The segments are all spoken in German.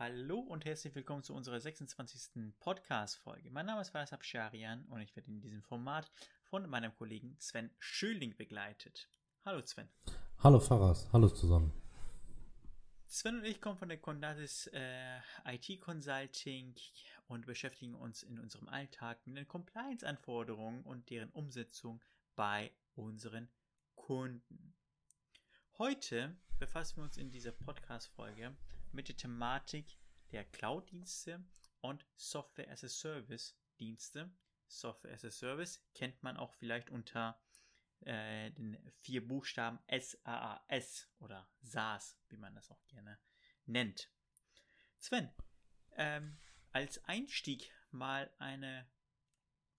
Hallo und herzlich willkommen zu unserer 26. Podcast-Folge. Mein Name ist Faras Abscharian und ich werde in diesem Format von meinem Kollegen Sven Schöling begleitet. Hallo Sven. Hallo Faras, hallo zusammen. Sven und ich kommen von der Condatis äh, IT Consulting und beschäftigen uns in unserem Alltag mit den Compliance-Anforderungen und deren Umsetzung bei unseren Kunden. Heute befassen wir uns in dieser Podcast-Folge mit der Thematik der Cloud-Dienste und Software as a Service-Dienste. Software as a Service kennt man auch vielleicht unter äh, den vier Buchstaben SAAS oder SaaS, wie man das auch gerne nennt. Sven, ähm, als Einstieg mal eine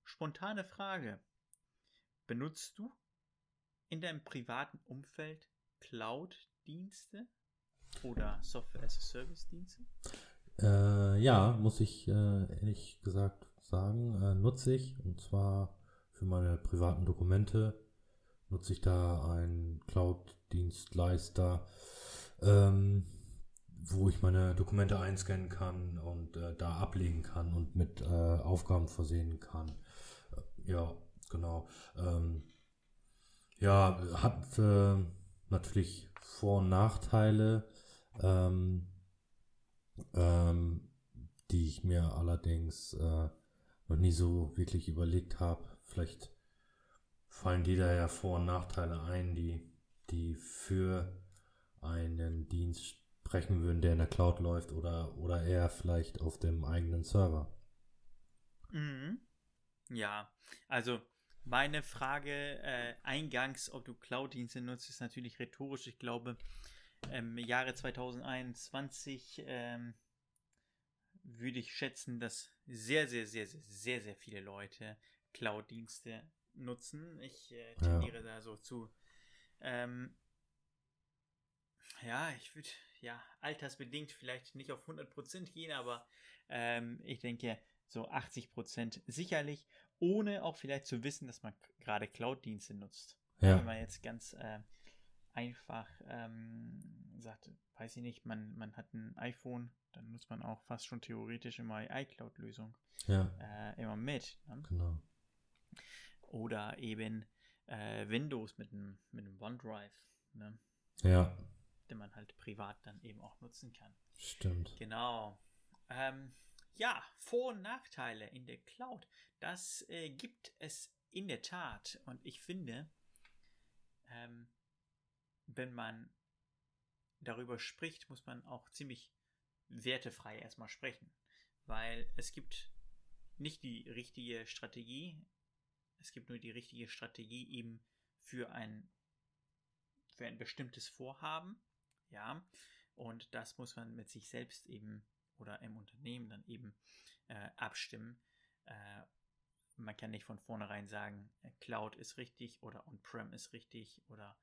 spontane Frage. Benutzt du in deinem privaten Umfeld Cloud-Dienste oder Software as a Service-Dienste? Äh, ja, muss ich äh, ehrlich gesagt sagen, äh, nutze ich und zwar für meine privaten Dokumente nutze ich da einen Cloud-Dienstleister, ähm, wo ich meine Dokumente einscannen kann und äh, da ablegen kann und mit äh, Aufgaben versehen kann. Äh, ja, genau. Ähm, ja, hat äh, natürlich Vor- und Nachteile, ähm, ähm, die ich mir allerdings äh, noch nie so wirklich überlegt habe. Vielleicht fallen dir da ja Vor- und Nachteile ein, die, die für einen Dienst sprechen würden, der in der Cloud läuft oder, oder eher vielleicht auf dem eigenen Server. Mhm. Ja, also meine Frage äh, eingangs, ob du Cloud-Dienste nutzt, ist natürlich rhetorisch. Ich glaube, im Jahre 2021 ähm, würde ich schätzen, dass sehr, sehr, sehr, sehr, sehr, sehr viele Leute Cloud-Dienste nutzen. Ich äh, tendiere ja. da so zu. Ähm, ja, ich würde, ja, altersbedingt vielleicht nicht auf 100% gehen, aber ähm, ich denke so 80% sicherlich, ohne auch vielleicht zu wissen, dass man gerade Cloud-Dienste nutzt. Ja. Wenn man jetzt ganz äh, einfach ähm, sagt, weiß ich nicht, man, man hat ein iPhone, dann nutzt man auch fast schon theoretisch immer die iCloud-Lösung ja. äh, immer mit. Ne? Genau. Oder eben äh, Windows mit einem mit einem OneDrive. Ne? Ja. Den man halt privat dann eben auch nutzen kann. Stimmt. Genau. Ähm, ja, Vor- und Nachteile in der Cloud. Das äh, gibt es in der Tat. Und ich finde, ähm, wenn man darüber spricht, muss man auch ziemlich wertefrei erstmal sprechen. Weil es gibt nicht die richtige Strategie. Es gibt nur die richtige Strategie eben für ein, für ein bestimmtes Vorhaben. Ja. Und das muss man mit sich selbst eben oder im Unternehmen dann eben äh, abstimmen. Äh, man kann nicht von vornherein sagen, Cloud ist richtig oder On-Prem ist richtig oder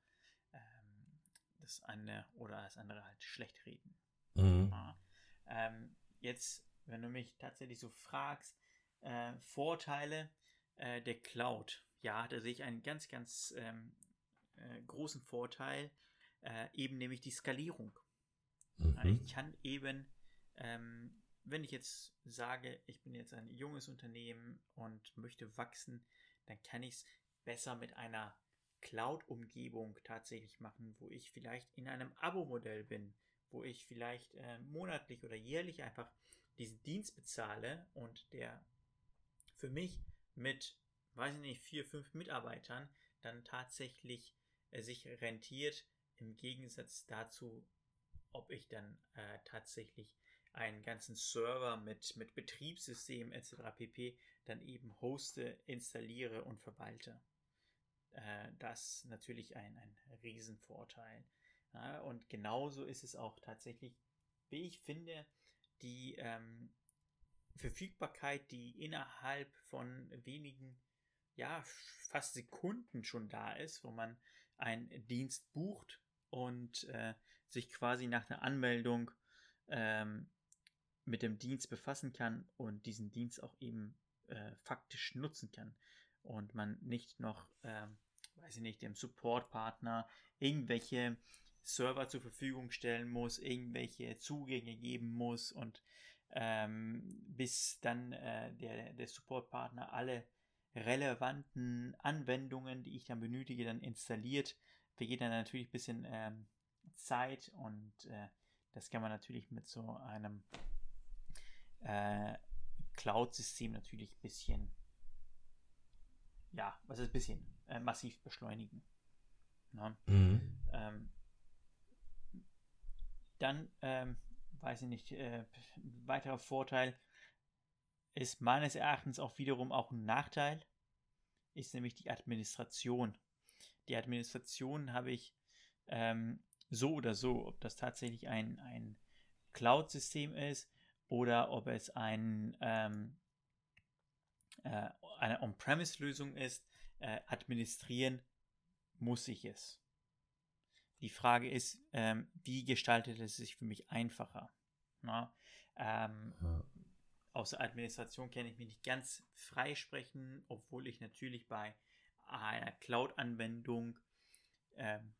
das eine oder das andere halt schlecht reden. Mhm. Ja. Ähm, jetzt, wenn du mich tatsächlich so fragst, äh, Vorteile äh, der Cloud, ja, da sehe ich einen ganz, ganz ähm, äh, großen Vorteil, äh, eben nämlich die Skalierung. Mhm. Ich kann eben ähm, wenn ich jetzt sage, ich bin jetzt ein junges Unternehmen und möchte wachsen, dann kann ich es besser mit einer Cloud-Umgebung tatsächlich machen, wo ich vielleicht in einem Abo-Modell bin, wo ich vielleicht äh, monatlich oder jährlich einfach diesen Dienst bezahle und der für mich mit, weiß ich nicht, vier, fünf Mitarbeitern dann tatsächlich äh, sich rentiert, im Gegensatz dazu, ob ich dann äh, tatsächlich einen ganzen Server mit, mit Betriebssystem etc. pp. dann eben hoste, installiere und verwalte. Äh, das natürlich ein, ein Riesenvorteil. Ja, und genauso ist es auch tatsächlich, wie ich finde, die ähm, Verfügbarkeit, die innerhalb von wenigen, ja, fast Sekunden schon da ist, wo man einen Dienst bucht und äh, sich quasi nach der Anmeldung ähm, mit dem Dienst befassen kann und diesen Dienst auch eben äh, faktisch nutzen kann. Und man nicht noch, äh, weiß ich nicht, dem Supportpartner irgendwelche Server zur Verfügung stellen muss, irgendwelche Zugänge geben muss und ähm, bis dann äh, der, der Supportpartner alle relevanten Anwendungen, die ich dann benötige, dann installiert, vergeht dann natürlich ein bisschen ähm, Zeit und äh, das kann man natürlich mit so einem äh, Cloud-System natürlich ein bisschen, ja, was ist ein bisschen, äh, massiv beschleunigen. Ne? Mhm. Ähm, dann, ähm, weiß ich nicht, äh, weiterer Vorteil ist meines Erachtens auch wiederum auch ein Nachteil, ist nämlich die Administration. Die Administration habe ich ähm, so oder so, ob das tatsächlich ein, ein Cloud-System ist oder ob es ein, ähm, äh, eine On-Premise-Lösung ist, äh, administrieren muss ich es. Die Frage ist, ähm, wie gestaltet es sich für mich einfacher? Na, ähm, ja. Aus der Administration kann ich mich nicht ganz freisprechen, obwohl ich natürlich bei einer Cloud-Anwendung ähm,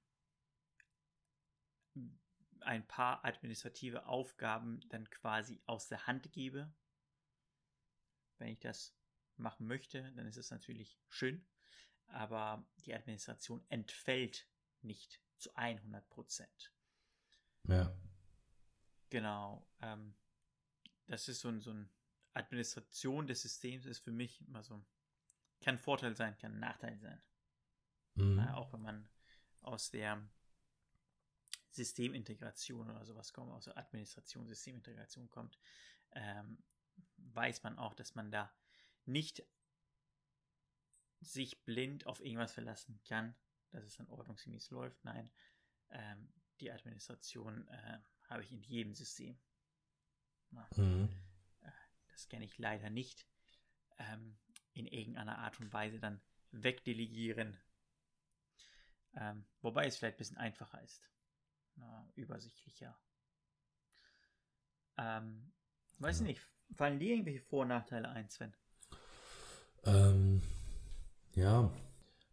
ein paar administrative Aufgaben dann quasi aus der Hand gebe. Wenn ich das machen möchte, dann ist es natürlich schön, aber die Administration entfällt nicht zu 100 Prozent. Ja. Genau. Ähm, das ist so ein, so ein Administration des Systems ist für mich immer so, kann Vorteil sein, kann Nachteil sein. Mhm. Ja, auch wenn man aus der Systemintegration oder sowas kommt, aus der Administration, Systemintegration kommt, ähm, weiß man auch, dass man da nicht sich blind auf irgendwas verlassen kann, dass es dann ordnungsgemäß läuft. Nein, ähm, die Administration äh, habe ich in jedem System. Mhm. Äh, das kenne ich leider nicht. Ähm, in irgendeiner Art und Weise dann wegdelegieren. Ähm, wobei es vielleicht ein bisschen einfacher ist. Na, übersichtlicher. Ähm, weiß ja. nicht, fallen dir irgendwelche Vor- und Nachteile ein, Sven? Ähm, ja,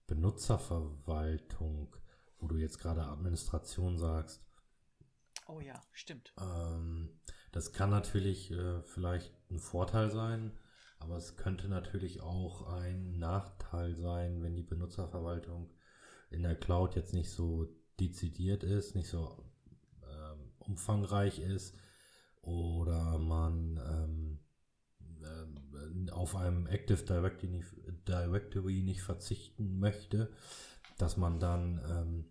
Benutzerverwaltung, wo du jetzt gerade Administration sagst. Oh ja, stimmt. Ähm, das kann natürlich äh, vielleicht ein Vorteil sein, aber es könnte natürlich auch ein Nachteil sein, wenn die Benutzerverwaltung in der Cloud jetzt nicht so dezidiert ist, nicht so ähm, umfangreich ist oder man ähm, äh, auf einem Active Directory nicht, Directory nicht verzichten möchte, dass man dann ähm,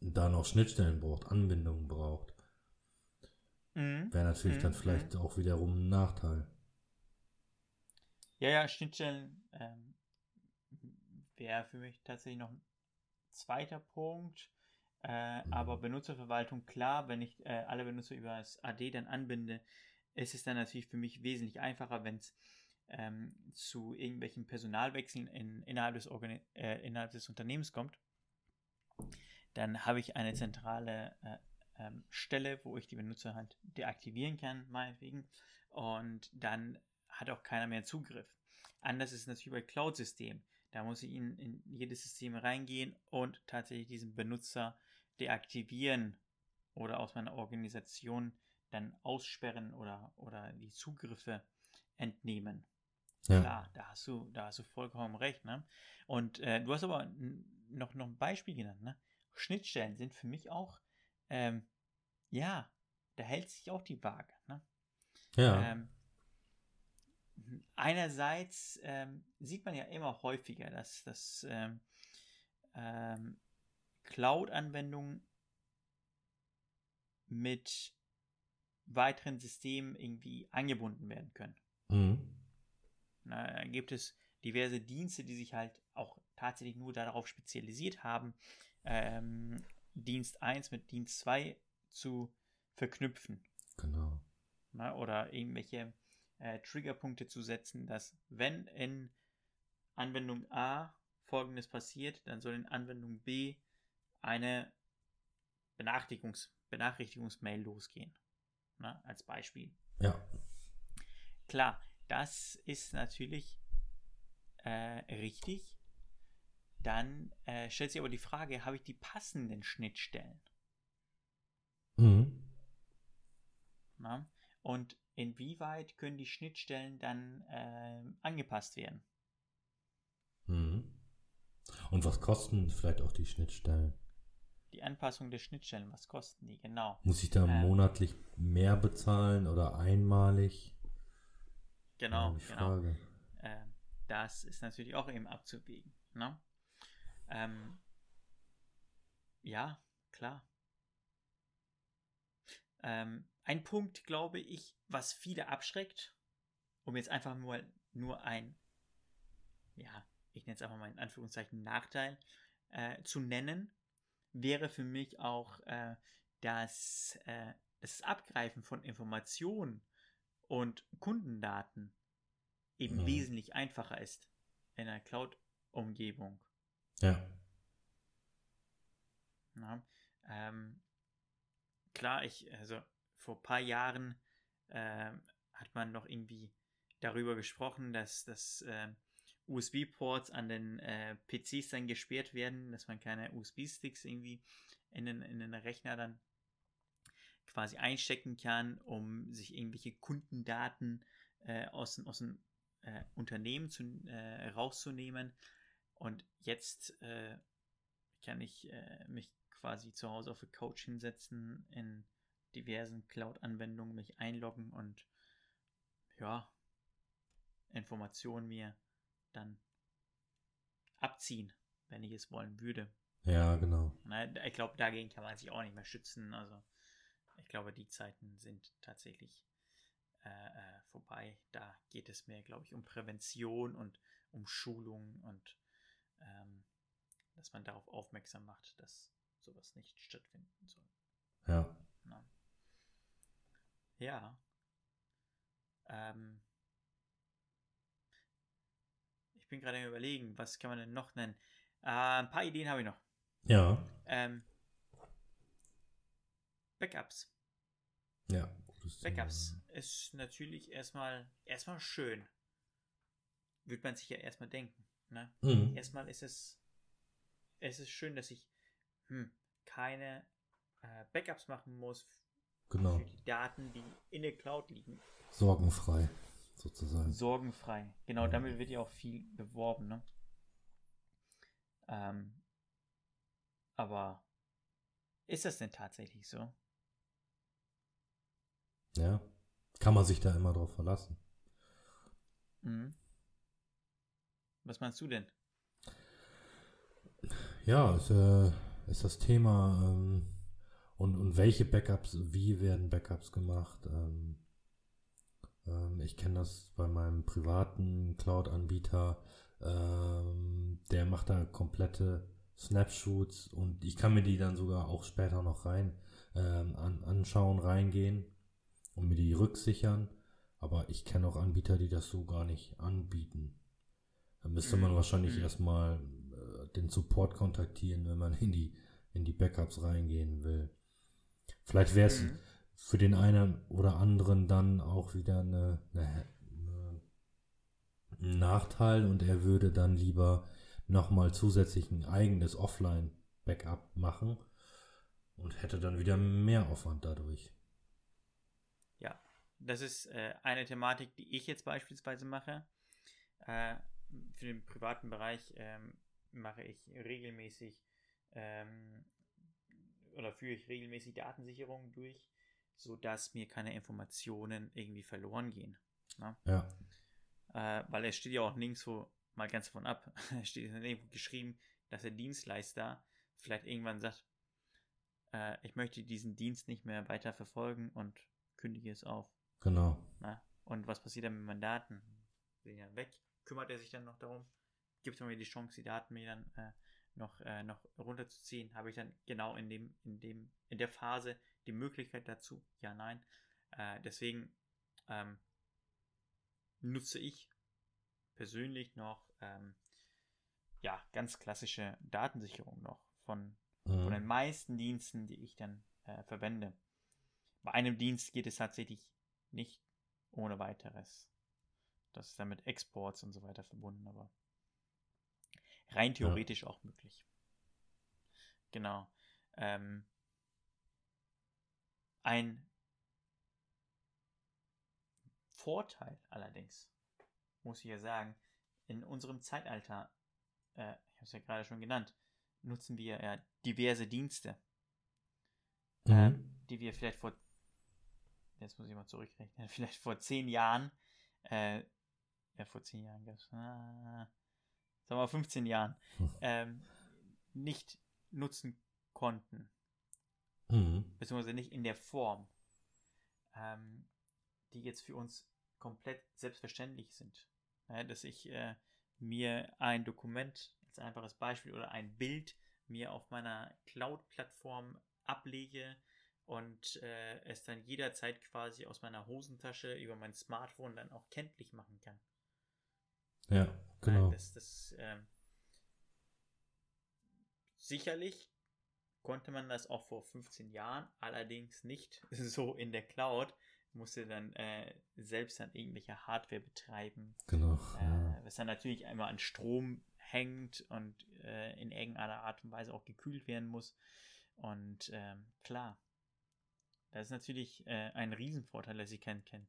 da noch Schnittstellen braucht, Anbindungen braucht. Mhm. Wäre natürlich mhm. dann vielleicht mhm. auch wiederum ein Nachteil. Ja, ja, Schnittstellen ähm, wäre für mich tatsächlich noch ein zweiter Punkt. Äh, mhm. Aber Benutzerverwaltung, klar, wenn ich äh, alle Benutzer über das AD dann anbinde, ist es dann natürlich für mich wesentlich einfacher, wenn es ähm, zu irgendwelchen Personalwechseln in, innerhalb, des äh, innerhalb des Unternehmens kommt. Dann habe ich eine zentrale äh, ähm, Stelle, wo ich die Benutzer halt deaktivieren kann, meinetwegen. Und dann hat auch keiner mehr Zugriff. Anders ist es natürlich bei Cloud-Systemen. Da muss ich in, in jedes System reingehen und tatsächlich diesen Benutzer deaktivieren oder aus meiner Organisation dann aussperren oder, oder die Zugriffe entnehmen. Ja. Klar, da hast du, da hast du vollkommen recht, ne? Und äh, du hast aber noch, noch ein Beispiel genannt, ne? Schnittstellen sind für mich auch, ähm, ja, da hält sich auch die Waage, ne? Ja. Ähm, einerseits ähm, sieht man ja immer häufiger, dass, dass ähm, ähm, Cloud-Anwendungen mit weiteren Systemen irgendwie angebunden werden können. Mhm. Na, gibt es diverse Dienste, die sich halt auch tatsächlich nur darauf spezialisiert haben, ähm, Dienst 1 mit Dienst 2 zu verknüpfen. Genau. Na, oder irgendwelche äh, Triggerpunkte zu setzen, dass wenn in Anwendung A folgendes passiert, dann soll in Anwendung B eine Benachrichtigungs Benachrichtigungsmail losgehen. Na, als Beispiel. Ja. Klar, das ist natürlich äh, richtig. Dann äh, stellt sich aber die Frage, habe ich die passenden Schnittstellen? Mhm. Na? Und inwieweit können die Schnittstellen dann äh, angepasst werden? Mhm. Und was kosten vielleicht auch die Schnittstellen? Die Anpassung der Schnittstellen, was kosten die, genau? Muss ich da ähm, monatlich mehr bezahlen oder einmalig? Genau, ja, genau. Äh, das ist natürlich auch eben abzuwägen. Ne? Ähm, ja, klar. Ähm, ein Punkt, glaube ich, was viele abschreckt, um jetzt einfach nur, nur ein, ja, ich nenne es einfach mal in Anführungszeichen Nachteil äh, zu nennen, wäre für mich auch äh, dass äh, das Abgreifen von Informationen und Kundendaten eben mhm. wesentlich einfacher ist in einer Cloud-Umgebung. Ja. Na, ähm, klar, ich, also vor ein paar Jahren äh, hat man noch irgendwie darüber gesprochen, dass, dass äh, USB-Ports an den äh, PCs dann gesperrt werden, dass man keine USB-Sticks irgendwie in den, in den Rechner dann quasi einstecken kann, um sich irgendwelche Kundendaten äh, aus, aus dem äh, Unternehmen zu, äh, rauszunehmen. Und jetzt äh, kann ich äh, mich quasi zu Hause auf der Couch hinsetzen, in diversen Cloud-Anwendungen mich einloggen und ja, Informationen mir dann abziehen, wenn ich es wollen würde. Ja, genau. ich glaube, dagegen kann man sich auch nicht mehr schützen. Also ich glaube, die Zeiten sind tatsächlich äh, äh, vorbei. Da geht es mehr, glaube ich, um Prävention und um Schulung und ähm, dass man darauf aufmerksam macht, dass sowas nicht stattfinden soll. Ja. Na. Ja. Ähm, ich bin gerade überlegen, was kann man denn noch nennen? Äh, ein paar Ideen habe ich noch. Ja. Ähm, Backups. Ja. Backups ist natürlich erstmal erstmal schön. Würde man sich ja erstmal denken. Ne? Mhm. Erstmal ist es es ist schön, dass ich hm, keine äh, Backups machen muss genau. für die Daten, die in der Cloud liegen. Sorgenfrei, sozusagen. Sorgenfrei. Genau, ja. damit wird ja auch viel beworben. Ne? Ähm, aber ist das denn tatsächlich so? Ja. Kann man sich da immer drauf verlassen? Mhm. Was meinst du denn? Ja, ist, äh, ist das Thema ähm, und, und welche Backups, wie werden Backups gemacht? Ähm, ähm, ich kenne das bei meinem privaten Cloud-Anbieter, ähm, der macht da komplette Snapshots und ich kann mir die dann sogar auch später noch rein ähm, an, anschauen, reingehen und mir die rücksichern. Aber ich kenne auch Anbieter, die das so gar nicht anbieten. Da müsste man mhm. wahrscheinlich mhm. erstmal äh, den Support kontaktieren, wenn man in die, in die Backups reingehen will. Vielleicht wäre es mhm. Für den einen oder anderen dann auch wieder eine, eine, ein Nachteil und er würde dann lieber nochmal zusätzlich ein eigenes Offline-Backup machen und hätte dann wieder mehr Aufwand dadurch. Ja, das ist äh, eine Thematik, die ich jetzt beispielsweise mache. Äh, für den privaten Bereich ähm, mache ich regelmäßig ähm, oder führe ich regelmäßig Datensicherung durch, sodass mir keine Informationen irgendwie verloren gehen. Ne? Ja. Äh, weil es steht ja auch nirgendwo mal ganz davon ab, steht irgendwo geschrieben, dass der Dienstleister vielleicht irgendwann sagt, äh, ich möchte diesen Dienst nicht mehr weiter verfolgen und kündige es auf. Genau. Na? Und was passiert dann mit meinen Daten? Sind ja weg. Kümmert er sich dann noch darum? Gibt es mir die Chance, die Daten mir dann äh, noch, äh, noch runterzuziehen? Habe ich dann genau in dem, in dem, in der Phase die Möglichkeit dazu? Ja, nein. Äh, deswegen ähm, nutze ich persönlich noch ähm, ja, ganz klassische Datensicherung noch von, mhm. von den meisten Diensten, die ich dann äh, verwende. Bei einem Dienst geht es tatsächlich nicht ohne weiteres. Das ist dann mit Exports und so weiter verbunden, aber rein theoretisch ja. auch möglich. Genau. Ähm, Ein Vorteil allerdings, muss ich ja sagen, in unserem Zeitalter, äh, ich habe es ja gerade schon genannt, nutzen wir ja diverse Dienste, Mhm. ähm, die wir vielleicht vor, jetzt muss ich mal zurückrechnen, vielleicht vor zehn Jahren, äh, ja, vor zehn Jahren gab es, ah, sagen wir mal 15 Jahren, Hm. ähm, nicht nutzen konnten Mhm. beziehungsweise nicht in der Form, ähm, die jetzt für uns komplett selbstverständlich sind. Ja, dass ich äh, mir ein Dokument als einfaches Beispiel oder ein Bild mir auf meiner Cloud-Plattform ablege und äh, es dann jederzeit quasi aus meiner Hosentasche über mein Smartphone dann auch kenntlich machen kann. Ja, genau. Nein, das, das, ähm, sicherlich konnte man das auch vor 15 Jahren, allerdings nicht so in der Cloud. Musste dann äh, selbst dann irgendwelche Hardware betreiben, Genau. äh, was dann natürlich einmal an Strom hängt und äh, in irgendeiner Art und Weise auch gekühlt werden muss. Und ähm, klar, das ist natürlich äh, ein Riesenvorteil, dass ich keinen, kein,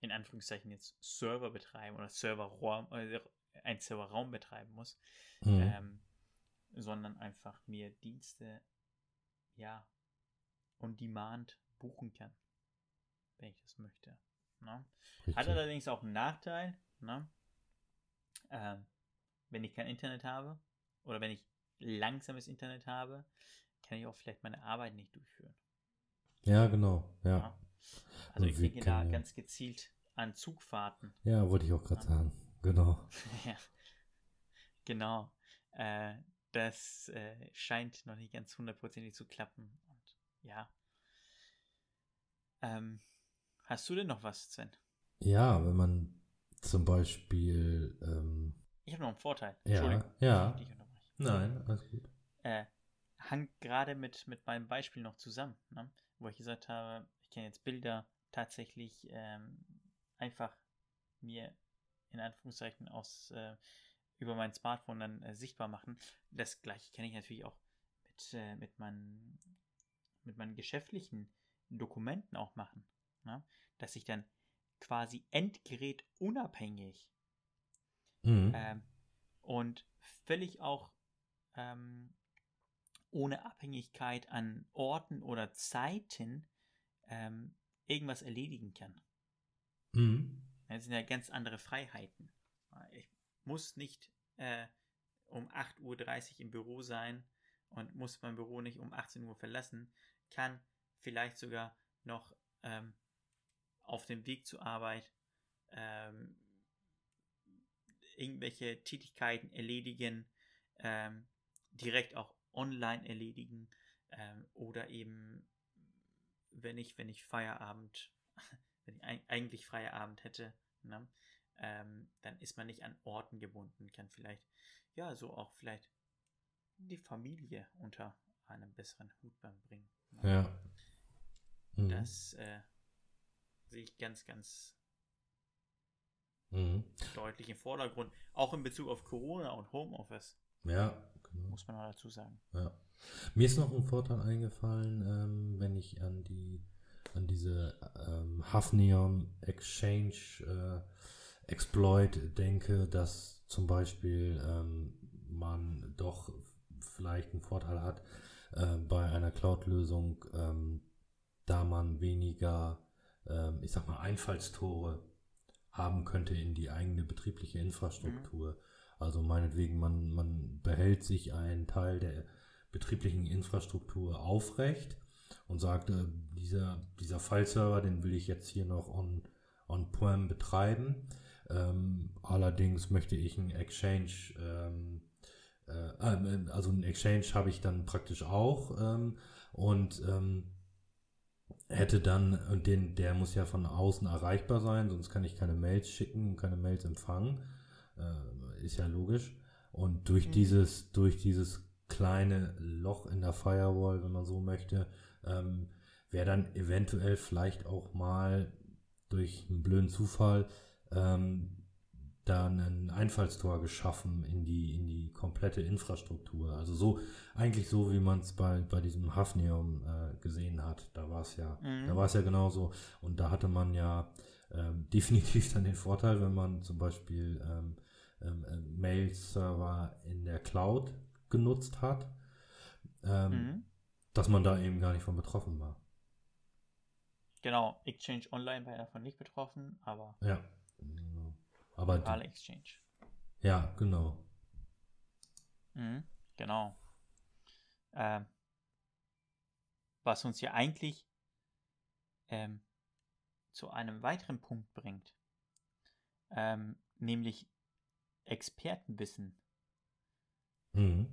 in Anführungszeichen jetzt Server betreiben oder Serverraum, äh, einen Serverraum betreiben muss, Mhm. ähm, sondern einfach mir Dienste, ja, on demand buchen kann, wenn ich das möchte. Ne? Hat allerdings auch einen Nachteil, ne? ähm, wenn ich kein Internet habe oder wenn ich langsames Internet habe, kann ich auch vielleicht meine Arbeit nicht durchführen. Ja, genau. Ja. Ja. Also ich Wir denke da ja- ganz gezielt an Zugfahrten. Ja, wollte ich auch gerade sagen. Genau. ja. Genau. Äh, das äh, scheint noch nicht ganz hundertprozentig zu klappen. Und ja. Ähm, hast du denn noch was, Sven? Ja, wenn man zum Beispiel, ähm, Ich habe noch einen Vorteil. Ja, Entschuldigung, ja. nein, alles gut. Äh, hängt gerade mit, mit meinem Beispiel noch zusammen, ne? wo ich gesagt habe, ich kann jetzt Bilder tatsächlich ähm, einfach mir in Anführungszeichen aus äh, über mein Smartphone dann äh, sichtbar machen. Das gleiche kann ich natürlich auch mit, äh, mit, meinen, mit meinen geschäftlichen Dokumenten auch machen. Ne? Dass ich dann quasi endgerätunabhängig Mhm. ähm, und völlig auch ähm, ohne Abhängigkeit an Orten oder Zeiten ähm, irgendwas erledigen kann. Mhm. Das sind ja ganz andere Freiheiten. Ich muss nicht äh, um 8.30 Uhr im Büro sein und muss mein Büro nicht um 18 Uhr verlassen, kann vielleicht sogar noch ähm, auf dem Weg zur Arbeit ähm, irgendwelche Tätigkeiten erledigen, ähm, direkt auch online erledigen ähm, oder eben, wenn ich, wenn ich Feierabend, wenn ich eig- eigentlich Feierabend hätte, ne, ähm, dann ist man nicht an Orten gebunden, kann vielleicht, ja, so auch vielleicht die Familie unter einem besseren Hut beim bringen. Ja. Mhm. Das äh, sehe ich ganz, ganz Mhm. deutlich im Vordergrund. Auch in Bezug auf Corona und Homeoffice, Ja, genau. muss man noch dazu sagen. Ja. Mir ist noch ein Vorteil eingefallen, ähm, wenn ich an die an diese ähm, Hafnium Exchange äh, Exploit denke, dass zum Beispiel ähm, man doch vielleicht einen Vorteil hat äh, bei einer Cloud-Lösung, ähm, da man weniger, ähm, ich sag mal, Einfallstore haben könnte in die eigene betriebliche Infrastruktur. Also meinetwegen, man, man behält sich einen Teil der betrieblichen Infrastruktur aufrecht und sagt, äh, dieser, dieser File-Server, den will ich jetzt hier noch on, on-prem betreiben. Ähm, allerdings möchte ich einen Exchange, ähm, äh, ähm, also einen Exchange habe ich dann praktisch auch ähm, und ähm, hätte dann, und den, der muss ja von außen erreichbar sein, sonst kann ich keine Mails schicken und keine Mails empfangen. Äh, ist ja logisch. Und durch Mhm. dieses, durch dieses kleine Loch in der Firewall, wenn man so möchte, ähm, wäre dann eventuell vielleicht auch mal durch einen blöden Zufall ähm, da ein Einfallstor geschaffen in die, in die komplette Infrastruktur. Also so, eigentlich so, wie man es bei, bei diesem Hafnium äh, gesehen hat. Da war es ja, mhm. da war es ja genauso. Und da hatte man ja ähm, definitiv dann den Vorteil, wenn man zum Beispiel ähm, ähm, äh, Mail-Server in der Cloud genutzt hat, ähm, mhm. dass man da eben gar nicht von betroffen war. Genau, Exchange Online war ja davon nicht betroffen, aber. Ja. Aber lokale Exchange. Ja, genau. Mhm, genau. Ähm, was uns ja eigentlich ähm, zu einem weiteren Punkt bringt, ähm, nämlich Expertenwissen. Mhm.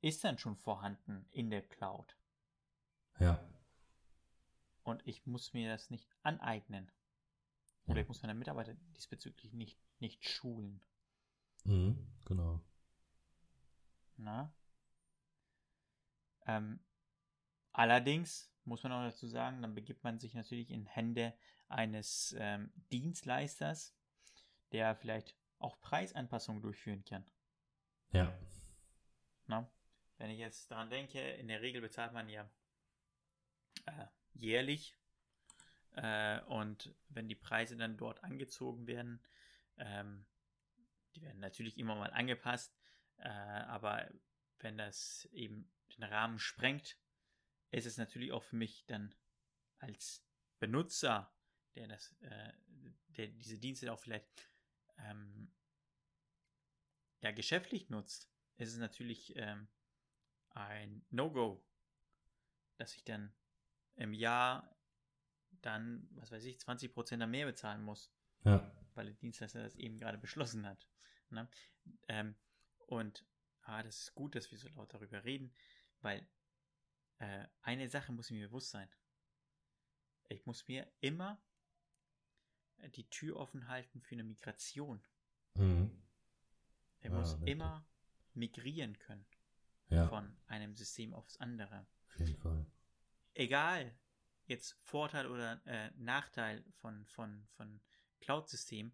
Ist dann schon vorhanden in der Cloud. Ja. Und ich muss mir das nicht aneignen. Oder ich muss meine Mitarbeiter diesbezüglich nicht, nicht schulen. Mhm, genau. Na? Ähm, allerdings muss man auch dazu sagen, dann begibt man sich natürlich in Hände eines ähm, Dienstleisters, der vielleicht auch Preisanpassungen durchführen kann. Ja. Na? Wenn ich jetzt daran denke, in der Regel bezahlt man ja äh, jährlich äh, und wenn die Preise dann dort angezogen werden, ähm, die werden natürlich immer mal angepasst, äh, aber wenn das eben den Rahmen sprengt, ist es natürlich auch für mich dann als Benutzer, der das, äh, der diese Dienste auch vielleicht ähm, ja geschäftlich nutzt, ist es natürlich ähm, ein No-Go, dass ich dann im Jahr dann, was weiß ich, 20% mehr bezahlen muss. Ja. Weil der Dienstleister das eben gerade beschlossen hat. Ne? Ähm, und ah, das ist gut, dass wir so laut darüber reden, weil äh, eine Sache muss mir bewusst sein. Ich muss mir immer die Tür offen halten für eine Migration. Mhm. Er ja, muss richtig. immer migrieren können ja. von einem System aufs andere. Auf jeden Fall. Egal, jetzt Vorteil oder äh, Nachteil von, von, von Cloud-System,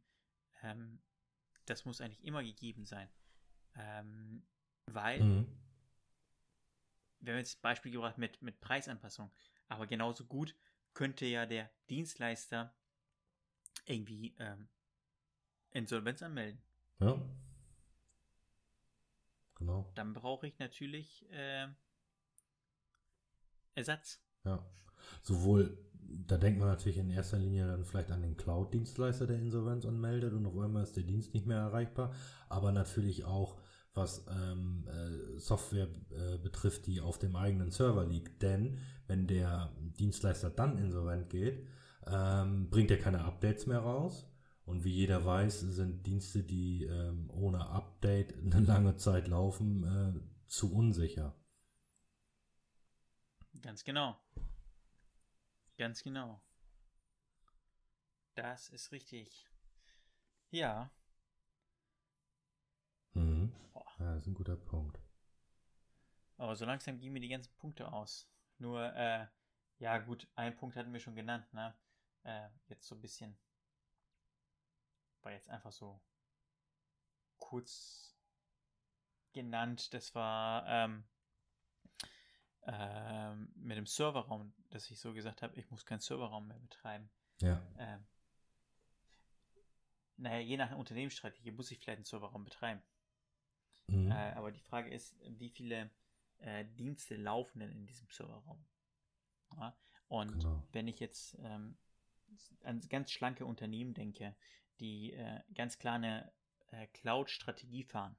ähm, das muss eigentlich immer gegeben sein. Ähm, weil, mhm. wir haben jetzt Beispiel gebracht mit, mit Preisanpassung, aber genauso gut könnte ja der Dienstleister irgendwie ähm, Insolvenz anmelden. Ja. Genau. Dann brauche ich natürlich äh, Ersatz. Ja. Sowohl, da denkt man natürlich in erster Linie dann vielleicht an den Cloud-Dienstleister, der Insolvenz anmeldet und auf einmal ist der Dienst nicht mehr erreichbar, aber natürlich auch was ähm, äh, Software äh, betrifft, die auf dem eigenen Server liegt. Denn wenn der Dienstleister dann insolvent geht, ähm, bringt er keine Updates mehr raus. Und wie jeder weiß, sind Dienste, die ähm, ohne Update eine lange Zeit laufen, äh, zu unsicher. Ganz genau. Ganz genau. Das ist richtig. Ja. Mhm. Ja, das ist ein guter Punkt. Aber so langsam gehen mir die ganzen Punkte aus. Nur, äh, ja gut, ein Punkt hatten wir schon genannt, ne? Äh, jetzt so ein bisschen. War jetzt einfach so kurz genannt. Das war, ähm, ähm, mit dem Serverraum, dass ich so gesagt habe, ich muss keinen Serverraum mehr betreiben. Ja. Ähm, naja, je nach Unternehmensstrategie muss ich vielleicht einen Serverraum betreiben. Mhm. Äh, aber die Frage ist, wie viele äh, Dienste laufen denn in diesem Serverraum? Ja? Und genau. wenn ich jetzt ähm, an ganz schlanke Unternehmen denke, die äh, ganz klar eine äh, Cloud-Strategie fahren,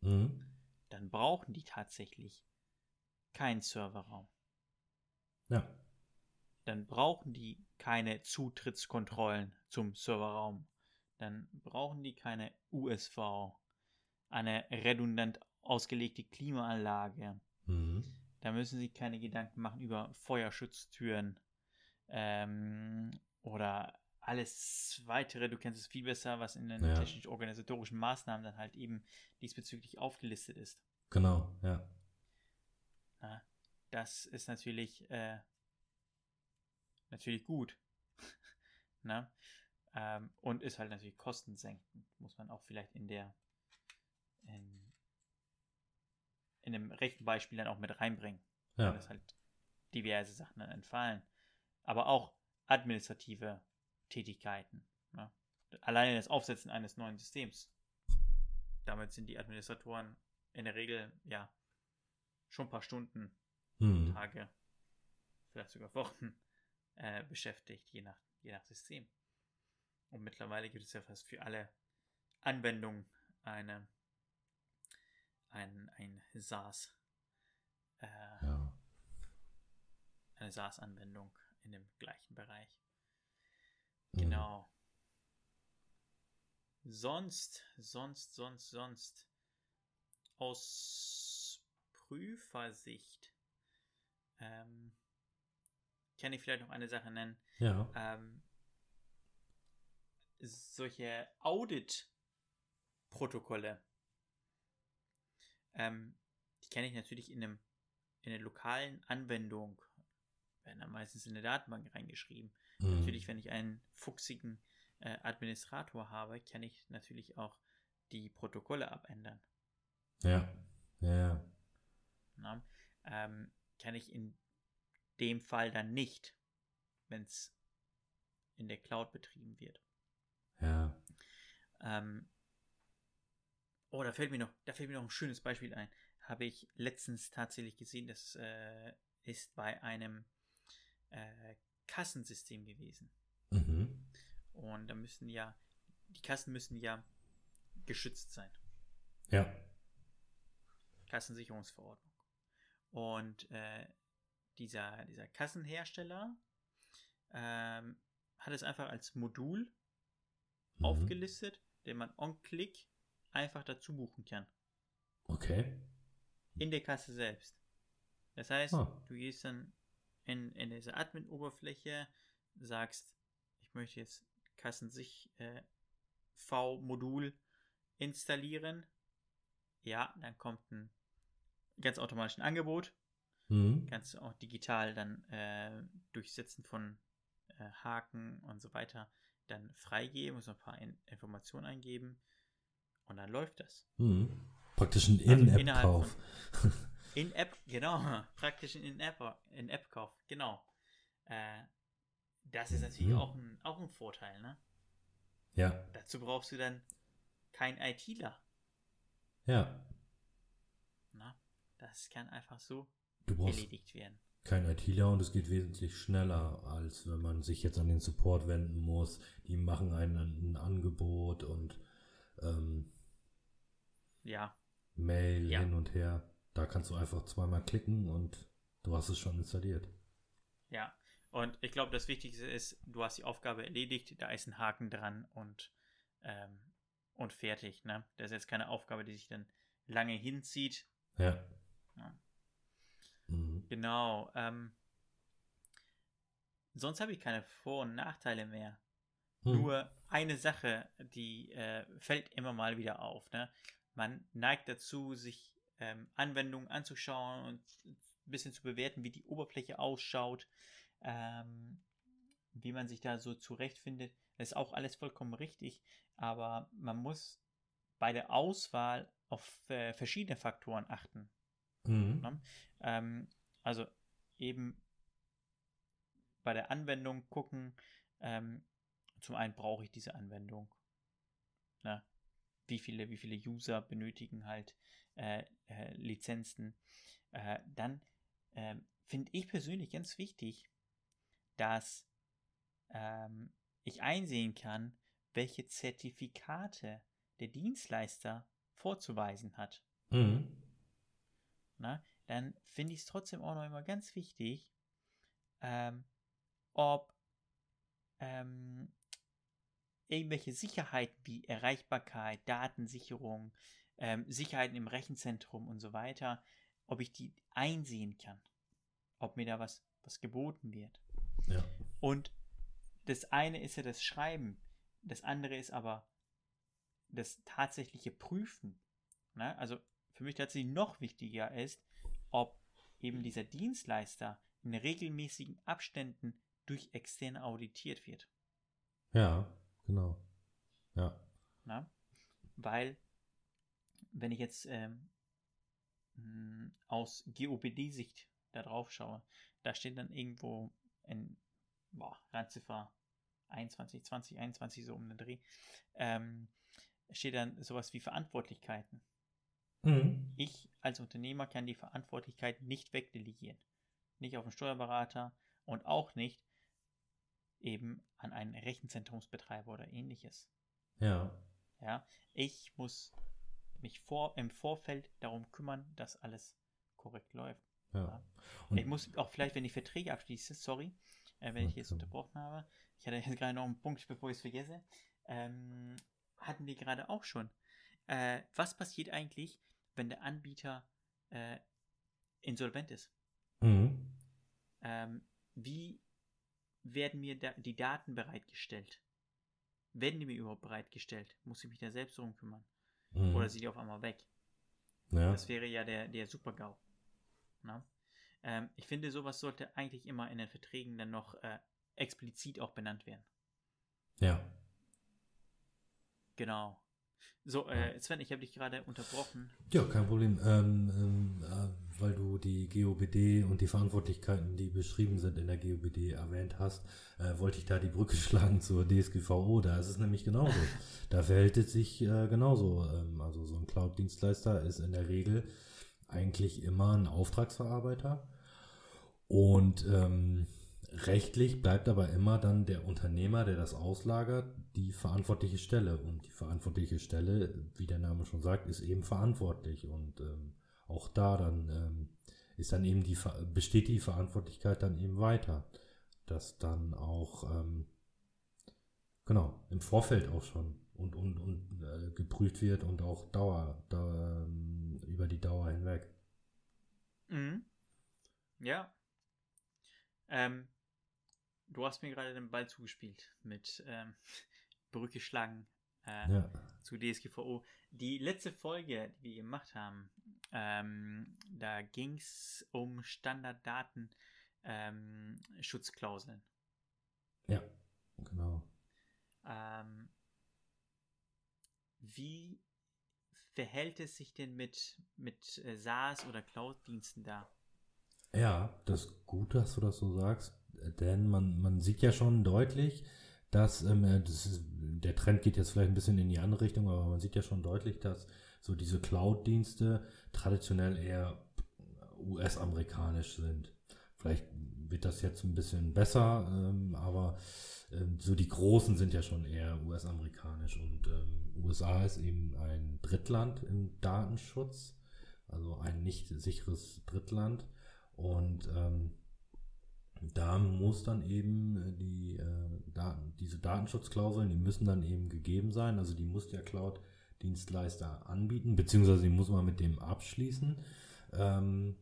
mhm. dann brauchen die tatsächlich keinen Serverraum. Ja. Dann brauchen die keine Zutrittskontrollen zum Serverraum. Dann brauchen die keine USV, eine redundant ausgelegte Klimaanlage. Mhm. Da müssen sie keine Gedanken machen über Feuerschutztüren ähm, oder alles weitere. Du kennst es viel besser, was in den ja. technisch-organisatorischen Maßnahmen dann halt eben diesbezüglich aufgelistet ist. Genau, ja. Das ist natürlich, äh, natürlich gut. Na? Ähm, und ist halt natürlich kostensenkend. Muss man auch vielleicht in der in, in dem rechten Beispiel dann auch mit reinbringen. Ja. Weil es halt diverse Sachen dann entfallen. Aber auch administrative Tätigkeiten. Ne? Alleine das Aufsetzen eines neuen Systems. Damit sind die Administratoren in der Regel ja schon ein paar Stunden, Hm. Tage, vielleicht sogar Wochen äh, beschäftigt, je nach, je nach System. Und mittlerweile gibt es ja fast für alle Anwendungen eine, ein, ein SaaS, äh, Ja. eine SaaS-Anwendung in dem gleichen Bereich. Hm. Genau. Sonst, sonst, sonst, sonst. Aus Prüfersicht ähm, kann ich vielleicht noch eine Sache nennen. Ja. Ähm, solche Audit-Protokolle, ähm, die kenne ich natürlich in einem in der lokalen Anwendung, werden dann meistens in eine Datenbank reingeschrieben. Hm. Natürlich, wenn ich einen fuchsigen äh, Administrator habe, kann ich natürlich auch die Protokolle abändern. Ja. Ja. ja. Ne? Ähm, kann ich in dem Fall dann nicht, wenn es in der Cloud betrieben wird. Ja. Ähm, oh, da fällt mir noch, da fällt mir noch ein schönes Beispiel ein. Habe ich letztens tatsächlich gesehen, das äh, ist bei einem äh, Kassensystem gewesen. Mhm. Und da müssen ja, die Kassen müssen ja geschützt sein. Ja. Kassensicherungsverordnung. Und äh, dieser, dieser Kassenhersteller ähm, hat es einfach als Modul Mhm. aufgelistet, den man on-click einfach dazu buchen kann. Okay. In der Kasse selbst. Das heißt, Ah. du gehst dann in, in diese Admin-Oberfläche, sagst, ich möchte jetzt Kassensich äh, V-Modul installieren. Ja, dann kommt ein ganz automatisch ein Angebot. Mhm. Kannst du auch digital dann äh, durchsetzen von äh, Haken und so weiter dann freigeben, muss noch ein paar in Informationen eingeben und dann läuft das. Mhm. Praktisch ein Also In-App-Kauf. In-App, genau, praktisch ein In-App- In-App-Kauf, genau. Äh, das ist natürlich Mhm. auch, ein, auch ein Vorteil, ne? ja. Dazu brauchst du dann kein ITler. Ja. Na? Das kann einfach so erledigt werden. kein ITler und es geht wesentlich schneller, als wenn man sich jetzt an den Support wenden muss. Die machen einen ein Angebot und ähm, Ja, Mail Ja. hin und her. Da kannst du einfach zweimal klicken und du hast es schon installiert. ja. Und ich glaube, das Wichtigste ist, du hast die Aufgabe erledigt, da ist ein Haken dran und, ähm, und fertig, ne? Das ist jetzt keine Aufgabe, die sich dann lange hinzieht. Ja. Ja. Mhm. Genau. Ähm, sonst habe ich keine Vor- und Nachteile mehr. Hm. Nur eine Sache, die äh, fällt immer mal wieder auf. Ne? Man neigt dazu, sich ähm, Anwendungen anzuschauen und ein bisschen zu bewerten, wie die Oberfläche ausschaut, ähm, wie man sich da so zurechtfindet. Das ist auch alles vollkommen richtig, aber man muss bei der Auswahl auf äh, verschiedene Faktoren achten. Mhm. Ne? Ähm, also eben bei der Anwendung gucken, ähm, zum einen brauche ich diese Anwendung. Na, wie viele, wie viele User benötigen halt äh, äh, Lizenzen. Äh, dann ähm, finde ich persönlich ganz wichtig, dass ähm, ich einsehen kann, welche Zertifikate der Dienstleister vorzuweisen hat Mhm. Na, dann finde ich es trotzdem auch noch immer ganz wichtig, ähm, ob ähm, irgendwelche Sicherheiten wie Erreichbarkeit, Datensicherung, ähm, Sicherheiten im Rechenzentrum und so weiter, ob ich die einsehen kann, ob mir da was, was geboten wird. Ja. Und das eine ist ja das Schreiben, das andere ist aber das tatsächliche Prüfen. Ne? Also für mich tatsächlich noch wichtiger ist, ob eben dieser Dienstleister in regelmäßigen Abständen durch externe auditiert wird. Ja. genau. Ja. Na? Weil, wenn ich jetzt ähm, mh, aus GOBD-Sicht da drauf schaue, da steht dann irgendwo in boah, Randziffer 21, 20, 21 so um den Dreh, ähm, steht dann sowas wie Verantwortlichkeiten. Mhm. Ich als Unternehmer kann die Verantwortlichkeit nicht wegdelegieren. Nicht auf den Steuerberater und auch nicht eben an einen Rechenzentrumsbetreiber oder ähnliches. Ja. Ja, ich muss mich vor, im Vorfeld darum kümmern, dass alles korrekt läuft. Ja. ich muss auch vielleicht, wenn ich Verträge abschließe, sorry, äh, wenn ich jetzt unterbrochen habe, ich hatte jetzt gerade noch einen Punkt, bevor ich es vergesse, ähm, hatten wir gerade auch schon. Äh, was passiert eigentlich, wenn der Anbieter äh, insolvent ist? Mhm. Ähm, wie werden mir da die Daten bereitgestellt? Werden die mir überhaupt bereitgestellt? Muss ich mich da selbst drum kümmern? Mhm. Oder sind die auf einmal weg? ja. Das wäre ja der, der Super-GAU. Na? Ähm, ich finde, sowas sollte eigentlich immer in den Verträgen dann noch äh, explizit auch benannt werden. ja. Genau. So, äh, Sven, ich habe dich gerade unterbrochen. Ja, kein Problem. Ähm, ähm, äh, weil du die GOBD und die Verantwortlichkeiten, die beschrieben sind in der GOBD, erwähnt hast, äh, wollte ich da die Brücke schlagen zur DSGVO. Da ist es nämlich genauso. da verhält es sich äh, genauso. Ähm, also so ein Cloud-Dienstleister ist in der Regel eigentlich immer ein Auftragsverarbeiter. Und ähm, rechtlich bleibt aber immer dann der Unternehmer, der das auslagert, die verantwortliche Stelle. Und die verantwortliche Stelle, wie der Name schon sagt, ist eben verantwortlich. Und ähm, auch da dann ähm, ist dann eben die besteht die Verantwortlichkeit dann eben weiter, dass dann auch ähm, genau im Vorfeld auch schon und und und äh, geprüft wird und auch Dauer da, ähm, über die Dauer hinweg. Mhm. Ja. Ähm, du hast mir gerade den Ball zugespielt mit ähm, Brücke schlagen äh, Ja. zu DSGVO. Die letzte Folge, die wir gemacht haben, ähm, da ging es um Standarddaten ähm, Schutzklauseln. Ja, genau. Ähm, wie verhält es sich denn mit, mit äh, SaaS oder Cloud-Diensten da? Ja, das ist gut, dass du das so sagst, denn man, man sieht ja schon deutlich, dass ähm, äh, das ist, der Trend geht jetzt vielleicht ein bisschen in die andere Richtung, aber man sieht ja schon deutlich, dass so diese Cloud-Dienste traditionell eher US-amerikanisch sind. Vielleicht wird das jetzt ein bisschen besser, ähm, aber ähm, so die großen sind ja schon eher US-amerikanisch und ähm, USA ist eben ein Drittland im Datenschutz, also ein nicht sicheres Drittland und ähm, da muss dann eben äh, die äh, Daten, diese Datenschutzklauseln, die müssen dann eben gegeben sein. Also die muss der Cloud-Dienstleister anbieten, beziehungsweise die muss man mit dem abschließen. Ähm,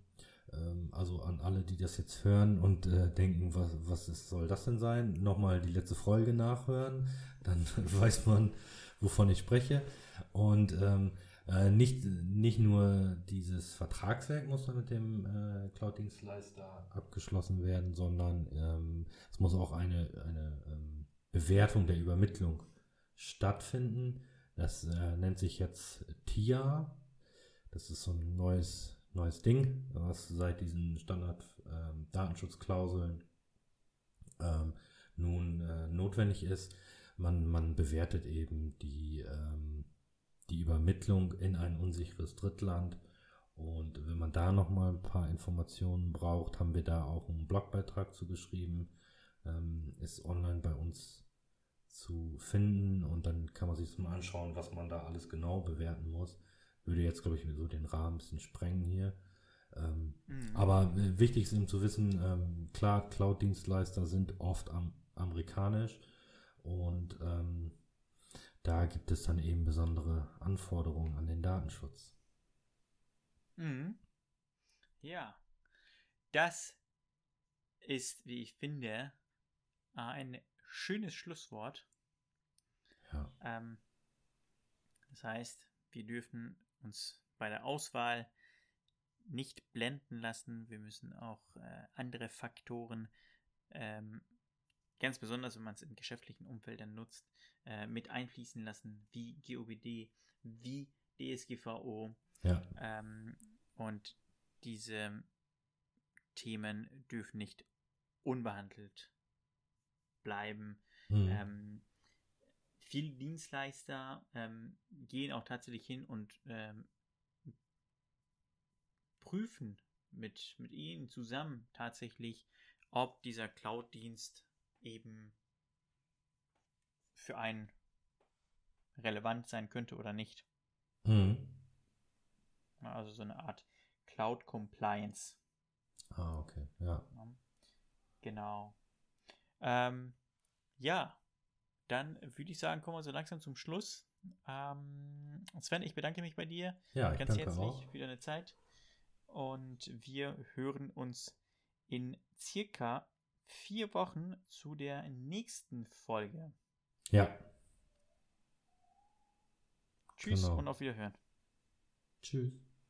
ähm, also an alle, die das jetzt hören und äh, denken, was, was ist, soll das denn sein? Nochmal die letzte Folge nachhören, dann weiß man, wovon ich spreche. Und ähm, äh, nicht, nicht nur dieses Vertragswerk muss dann mit dem äh, Cloud-Dienstleister abgeschlossen werden, sondern ähm, es muss auch eine, eine ähm, Bewertung der Übermittlung stattfinden. Das äh, nennt sich jetzt TIA. Das ist so ein neues, neues Ding, was seit diesen Standard-Datenschutzklauseln ähm, nun äh, notwendig ist. Man, man bewertet eben die ähm, die Übermittlung in ein unsicheres Drittland. Und wenn man da nochmal ein paar Informationen braucht, haben wir da auch einen Blogbeitrag zu geschrieben. Ähm, ist online bei uns zu finden und dann kann man sich das mal anschauen, was man da alles genau bewerten muss. Würde jetzt, glaube ich, so den Rahmen ein bisschen sprengen hier. Ähm, Mhm. aber äh, wichtig ist eben zu wissen, ähm, klar, Cloud-Dienstleister sind oft am, amerikanisch und ähm, da gibt es dann eben besondere Anforderungen an den Datenschutz. Mhm. Ja, das ist, wie ich finde, ein schönes Schlusswort. Ja. Ähm, das heißt, wir dürfen uns bei der Auswahl nicht blenden lassen. Wir müssen auch äh, andere Faktoren ähm, ganz besonders, wenn man es in geschäftlichen Umfeldern nutzt, äh, mit einfließen lassen, wie GOBD, wie DSGVO. Ja. Ähm, und diese Themen dürfen nicht unbehandelt bleiben. Mhm. Ähm, viele Dienstleister ähm, gehen auch tatsächlich hin und ähm, prüfen mit, mit ihnen zusammen tatsächlich, ob dieser Cloud-Dienst eben für einen relevant sein könnte oder nicht. Mhm. Also so eine Art Cloud Compliance. Ah, okay, ja. Genau. Ähm, ja, dann würde ich sagen, kommen wir so langsam zum Schluss. Ähm, Sven, ich bedanke mich bei dir Ja, ich ganz danke herzlich auch. für deine Zeit. Und wir hören uns in circa vier Wochen zu der nächsten Folge. Ja, Tschüss Genau. und auf Wiederhören. tschüss.